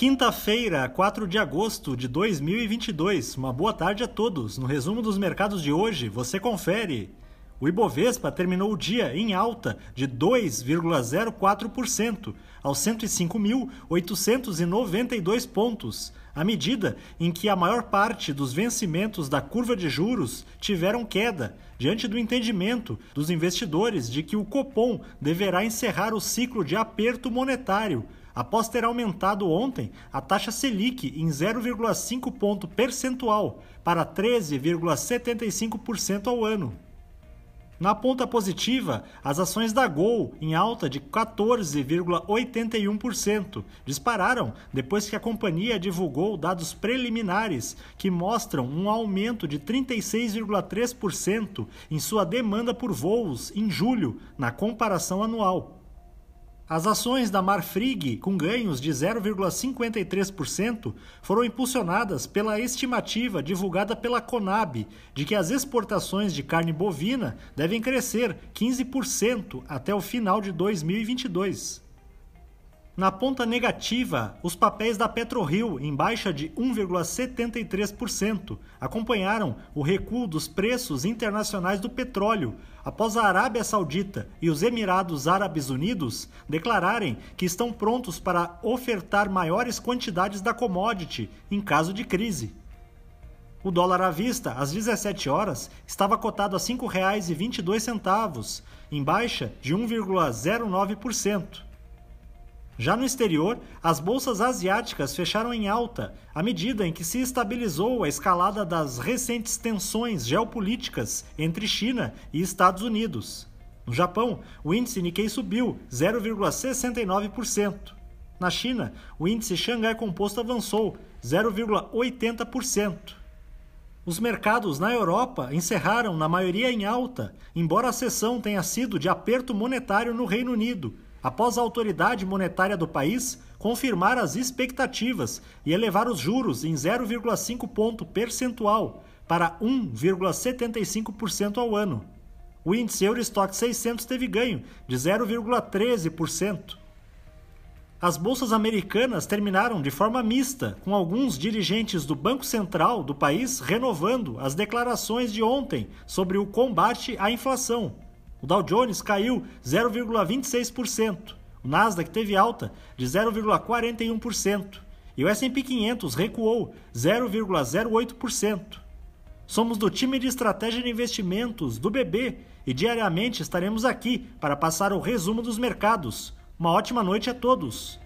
Quinta-feira, 4 de agosto de 2022. Uma boa tarde a todos. No resumo dos mercados de hoje, você confere. O Ibovespa terminou o dia em alta de 2,04% aos 105.892 pontos, à medida em que a maior parte dos vencimentos da curva de juros tiveram queda, diante do entendimento dos investidores de que o Copom deverá encerrar o ciclo de aperto monetário após ter aumentado ontem a taxa Selic em 0,5 ponto percentual para 13,75% ao ano. Na ponta positiva, as ações da Gol, em alta de 14,81%, dispararam depois que a companhia divulgou dados preliminares que mostram um aumento de 36,3% em sua demanda por voos em julho, na comparação anual. As ações da Marfrig, com ganhos de 0,53%, foram impulsionadas pela estimativa divulgada pela Conab de que as exportações de carne bovina devem crescer 15% até o final de 2022. Na ponta negativa, os papéis da PetroRio, em baixa de 1,73%, acompanharam o recuo dos preços internacionais do petróleo, após a Arábia Saudita e os Emirados Árabes Unidos declararem que estão prontos para ofertar maiores quantidades da commodity em caso de crise. O dólar à vista, às 17 horas, estava cotado a R$ 5,22, em baixa de 1,09%. Já no exterior, as bolsas asiáticas fecharam em alta, à medida em que se estabilizou a escalada das recentes tensões geopolíticas entre China e Estados Unidos. No Japão, o índice Nikkei subiu 0,69%. Na China, o índice Xangai Composto avançou 0,80%. Os mercados na Europa encerraram, na maioria, em alta, embora a sessão tenha sido de aperto monetário no Reino Unido após a autoridade monetária do país confirmar as expectativas e elevar os juros em 0,5 ponto percentual para 1,75% ao ano. O índice Eurostock 600 teve ganho de 0,13%. As bolsas americanas terminaram de forma mista, com alguns dirigentes do Banco Central do país renovando as declarações de ontem sobre o combate à inflação. O Dow Jones caiu 0,26%, o Nasdaq teve alta de 0,41% e o S&P 500 recuou 0,08%. Somos do time de estratégia de investimentos do BB e diariamente estaremos aqui para passar o resumo dos mercados. Uma ótima noite a todos.